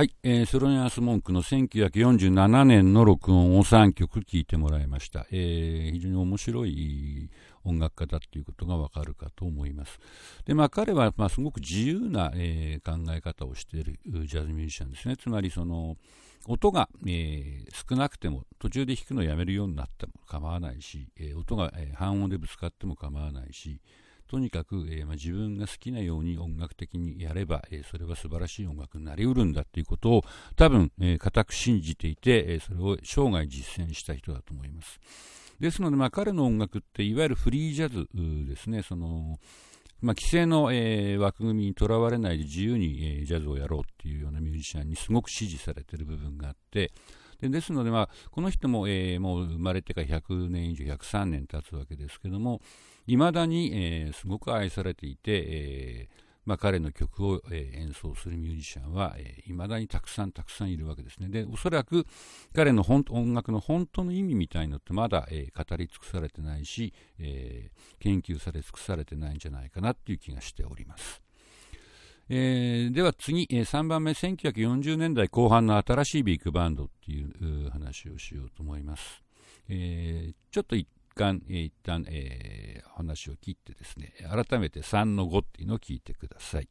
はい、えー、ソロニアス・モンクの1947年の録音を3曲聴いてもらいました。えー、非常に面白い音楽家だっていうことがわかるかと思います。で、まあ彼は、まあ、すごく自由な、えー、考え方をしているジャズミュージシャンですね。つまりその、音が、えー、少なくても途中で弾くのをやめるようになっても構わないし、えー、音が、えー、半音でぶつかっても構わないし、とにかく、えーまあ、自分が好きなように音楽的にやれば、えー、それは素晴らしい音楽になりうるんだということを多分、えー、固く信じていて、え、それを生涯実践した人だと思います。ですので、まあ、彼の音楽っていわゆるフリージャズですね、そのまあ、規制の、えー、枠組みにとらわれないで自由に、えー、ジャズをやろうっていうようなミュージシャンにすごく支持されている部分があって、でですので、まあ、この人も、えー、もう生まれてから100年以上、103年経つわけですけども、いまだに、えー、すごく愛されていて、えーまあ、彼の曲を、えー、演奏するミュージシャンは、えー、だにたくさんたくさんいるわけですね。で、おそらく彼の本音楽の本当の意味みたいのってまだ、えー、語り尽くされてないし、えー、研究され尽くされてないんじゃないかなっていう気がしております。えー、では次、えー、3番目、1940年代後半の新しいビッグバンドっていう話をしようと思います。えー、ちょっと一旦、えー、一旦、えー、話を切ってですね、改めて3の5っていうのを聞いてください。